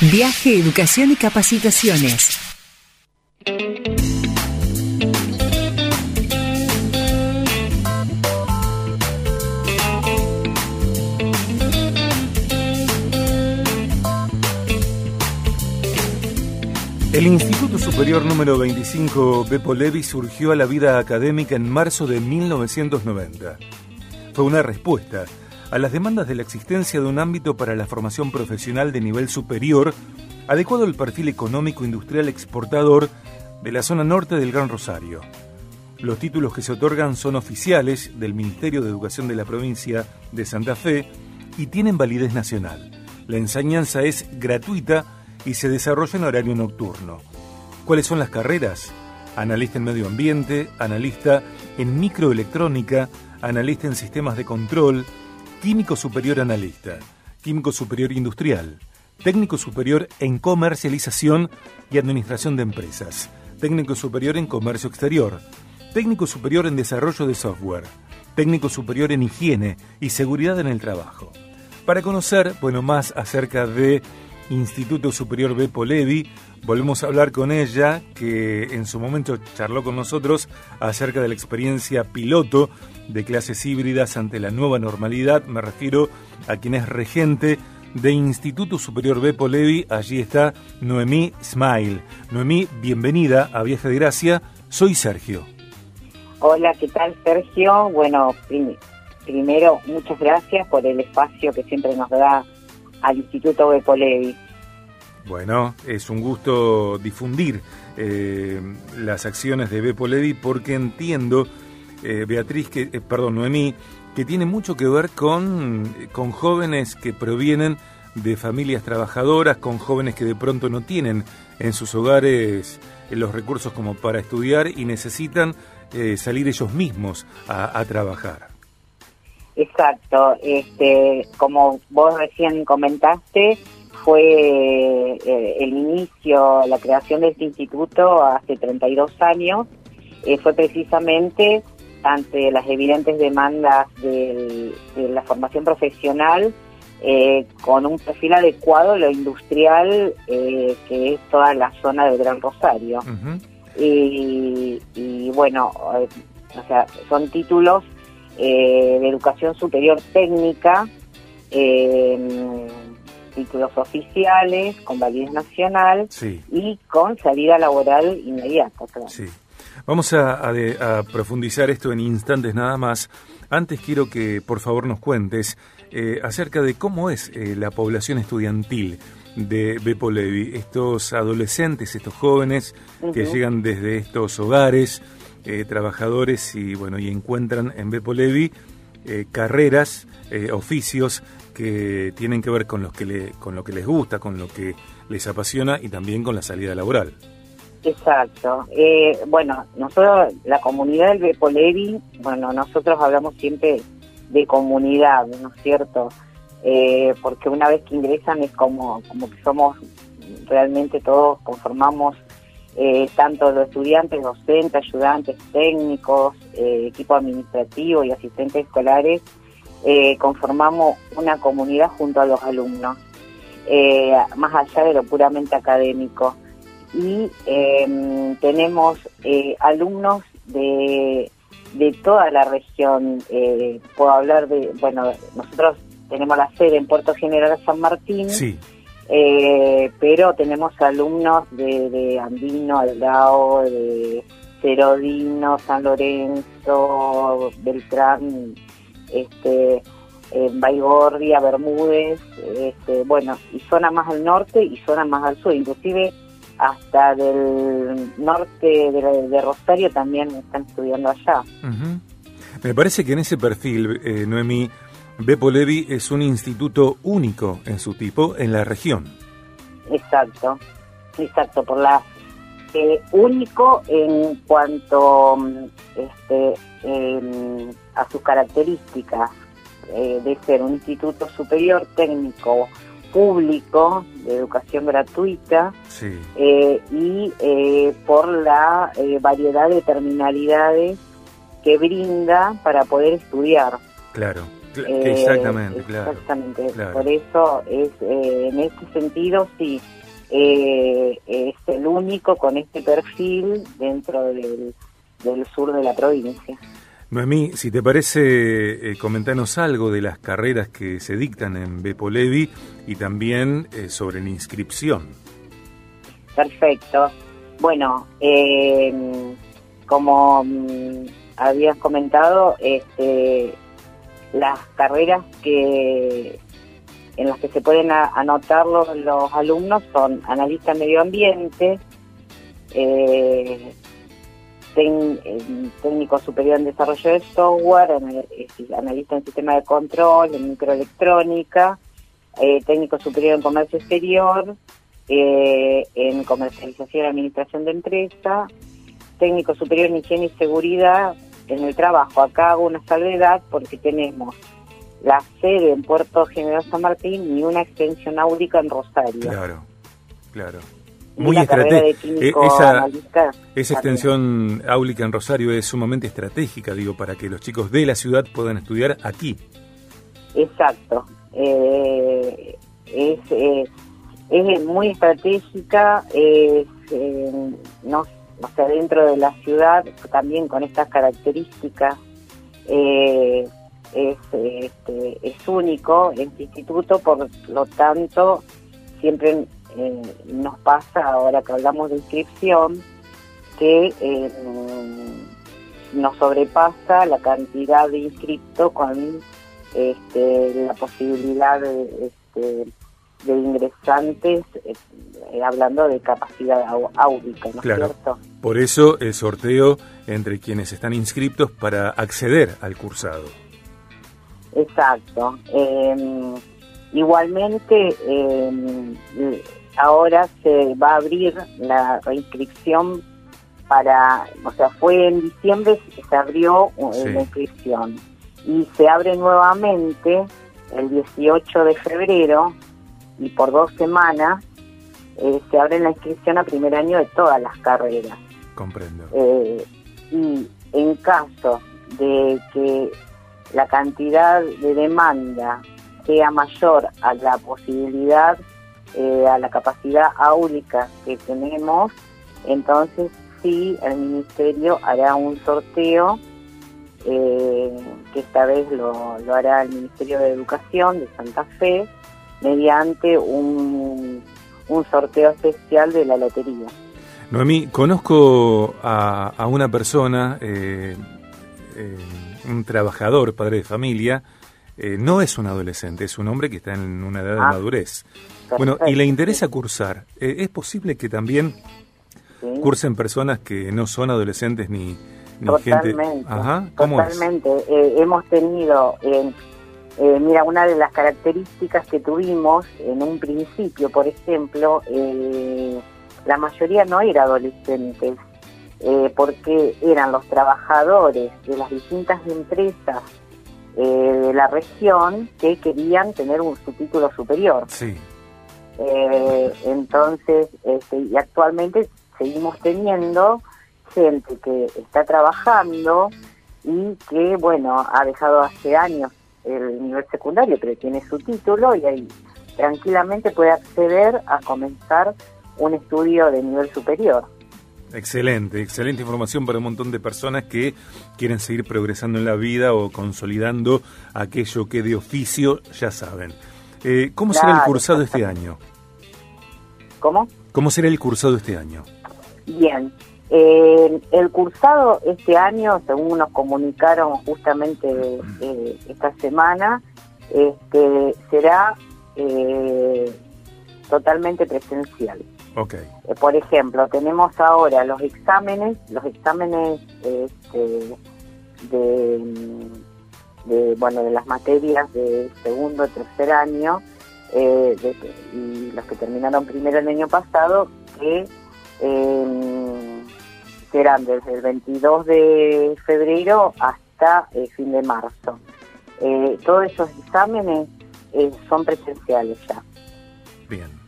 Viaje, educación y capacitaciones. El Instituto Superior número 25 Beppo Levi surgió a la vida académica en marzo de 1990. Fue una respuesta a las demandas de la existencia de un ámbito para la formación profesional de nivel superior adecuado al perfil económico industrial exportador de la zona norte del Gran Rosario. Los títulos que se otorgan son oficiales del Ministerio de Educación de la provincia de Santa Fe y tienen validez nacional. La enseñanza es gratuita y se desarrolla en horario nocturno. ¿Cuáles son las carreras? Analista en medio ambiente, analista en microelectrónica, analista en sistemas de control, químico superior analista, químico superior industrial, técnico superior en comercialización y administración de empresas, técnico superior en comercio exterior, técnico superior en desarrollo de software, técnico superior en higiene y seguridad en el trabajo. Para conocer, bueno, más acerca de Instituto Superior Bepo Levi. Volvemos a hablar con ella, que en su momento charló con nosotros acerca de la experiencia piloto de clases híbridas ante la nueva normalidad. Me refiero a quien es regente de Instituto Superior Bepo Levi. Allí está Noemí Smile. Noemí, bienvenida a Viaje de Gracia. Soy Sergio. Hola, ¿qué tal Sergio? Bueno, primero, muchas gracias por el espacio que siempre nos da al Instituto Bepolevi. Bueno, es un gusto difundir eh, las acciones de Bepolevi porque entiendo, eh, Beatriz, que, eh, perdón, Noemí, que tiene mucho que ver con, con jóvenes que provienen de familias trabajadoras, con jóvenes que de pronto no tienen en sus hogares los recursos como para estudiar y necesitan salir ellos mismos a trabajar. Exacto, este, como vos recién comentaste, fue eh, el inicio, la creación de este instituto hace 32 años, eh, fue precisamente ante las evidentes demandas de la formación profesional, eh, con un perfil adecuado lo industrial, que es toda la zona del Gran Rosario. y, y, bueno, o sea, son títulos eh, de educación superior técnica, eh, títulos oficiales, con validez nacional y con salida laboral inmediata. Sí. Vamos a, profundizar esto en instantes nada más. Antes quiero que por favor nos cuentes eh, acerca de cómo es la población estudiantil de Bepo Levi, estos adolescentes, estos jóvenes que llegan desde estos hogares, eh, trabajadores y bueno y encuentran en Bepo Levi eh, carreras, eh, oficios que tienen que ver con, los que le, con lo que les gusta, con lo que les apasiona y también con la salida laboral. Exacto. bueno, nosotros, la comunidad del Bepo Levi, bueno, nosotros hablamos siempre de comunidad, ¿no es cierto? porque una vez que ingresan es como, como que somos realmente todos conformamos eh, tanto los estudiantes, docentes, ayudantes, técnicos, eh, equipo administrativo y asistentes escolares, eh, conformamos una comunidad junto a los alumnos, más allá de lo puramente académico. Y em, tenemos alumnos de, de toda la región. puedo hablar de, bueno, nosotros tenemos la sede en Puerto General San Martín. Sí eh, pero tenemos alumnos de, de Andino, Aldao, de Cerodino, San Lorenzo, Beltrán, este, en Baigorria, Bermúdez, este, bueno, y zona más al norte y zona más al sur, inclusive hasta del norte de, Rosario también están estudiando allá. Me parece que en ese perfil, eh, Noemí, Bepo Levi es un instituto único en su tipo en la región. Exacto, exacto, por la eh, único en cuanto este, a sus características eh, de ser un instituto superior técnico público de educación gratuita eh, y por la variedad de terminalidades que brinda para poder estudiar. Claro. Exactamente, claro. Exactamente. Por eso es en este sentido sí es el único con este perfil dentro del, del sur de la provincia. Noemí, si te parece, eh, comentanos algo de las carreras que se dictan en Bepolevi y también eh, sobre la inscripción. Perfecto. Bueno, em, como mm, habías comentado, este, las carreras que en las que se pueden anotar los, los alumnos son analista medio ambiente, eh, técnico superior en desarrollo de software, analista en sistema de control, en microelectrónica, eh, técnico superior en comercio exterior, eh, en comercialización y administración de empresa, técnico superior en higiene y seguridad en el trabajo. Acá hago una salvedad porque tenemos la sede en Puerto General San Martín y una extensión áulica en Rosario. Claro, claro muy estratégica. Esa, esa extensión áulica en Rosario es sumamente estratégica, digo, para que los chicos de la ciudad puedan estudiar aquí. Exacto. Eh, es, eh, es muy estratégica, es, eh, no, o sea, dentro de la ciudad, también con estas características, es, este, es único este instituto, por lo tanto, siempre eh, nos pasa ahora que hablamos de inscripción que eh, nos sobrepasa la cantidad de inscriptos con este, la posibilidad de, este, de ingresantes, eh, hablando de capacidad áudica, ¿no es cierto? Por eso el sorteo entre quienes están inscriptos para acceder al cursado. Exacto. Em, igualmente, eh, ahora se va a abrir la reinscripción para, o sea, fue en diciembre se abrió eh, la inscripción y se abre nuevamente el 18 de febrero y por dos semanas eh, se abre la inscripción a primer año de todas las carreras. Comprendo. Eh, y en caso de que la cantidad de demanda sea mayor a la posibilidad eh, a la capacidad áulica que tenemos, entonces sí, el Ministerio hará un sorteo, eh, que esta vez lo, lo hará el Ministerio de Educación de Santa Fe, mediante un, un sorteo especial de la lotería. Noemí, conozco a, a una persona, eh, un trabajador, padre de familia, no es un adolescente, es un hombre que está en una edad de ah. madurez. Bueno, y le interesa cursar. Eh, ¿Es posible que también cursen personas que no son adolescentes ni, totalmente, gente? Ajá, totalmente. Eh, hemos tenido, eh, mira, una de las características que tuvimos en un principio, por ejemplo, la mayoría no era adolescentes, porque eran los trabajadores de las distintas empresas de la región que querían tener un su título superior. Sí. Eh, entonces, este, y actualmente seguimos teniendo gente que está trabajando y que, bueno, ha dejado hace años el nivel secundario, pero tiene su título y ahí tranquilamente puede acceder a comenzar un estudio de nivel superior. Excelente, excelente información para un montón de personas que quieren seguir progresando en la vida o consolidando aquello que de oficio ya saben. Eh, ¿Cómo será el cursado este año? ¿Cómo? ¿Cómo será el cursado este año? Bien. Eh, el cursado este año, según nos comunicaron justamente eh, esta semana, este, será totalmente presencial. Okay. por ejemplo, tenemos ahora los exámenes, los exámenes este, de de, bueno, de las materias de segundo, tercer año, eh, y los que terminaron primero el año pasado, que em, serán desde el 22 de febrero hasta el fin de marzo. Eh, todos esos exámenes eh, son presenciales ya. Bien.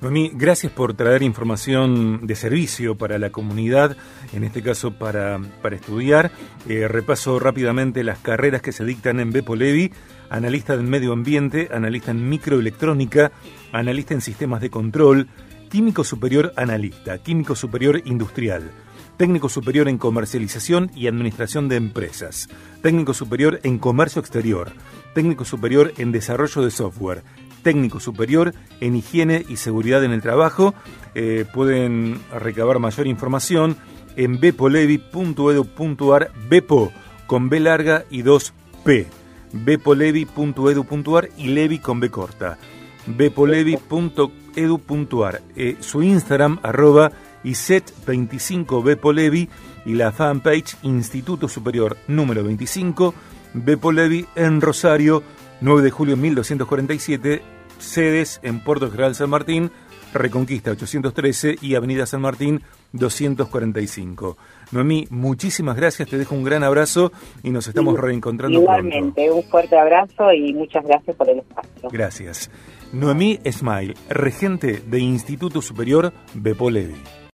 Noemí, gracias por traer información de servicio para la comunidad, en este caso para, para estudiar. Eh, repaso rápidamente las carreras que se dictan en Bepo Levi, analista en medio ambiente, analista en microelectrónica, analista en sistemas de control, químico superior analista, químico superior industrial, técnico superior en comercialización y administración de empresas, técnico superior en comercio exterior, técnico superior en desarrollo de software, técnico superior en higiene y seguridad en el trabajo. Eh, pueden recabar mayor información en bepolevi.edu.ar, bepo con B larga y 2P, bepolevi.edu.ar y levi con B corta, bepolevi.edu.ar, eh, su Instagram arroba iset25bepolevi y la fanpage Instituto Superior número 25, Bepolevi en Rosario, 9 de julio 1247, sedes en Puerto General San Martín, Reconquista 813 y Avenida San Martín 245. Noemí, muchísimas gracias, te dejo un gran abrazo y nos estamos reencontrando Igualmente, un fuerte abrazo y muchas gracias por el espacio. Gracias. Noemí Smile, regente de Instituto Superior Bepo Levi.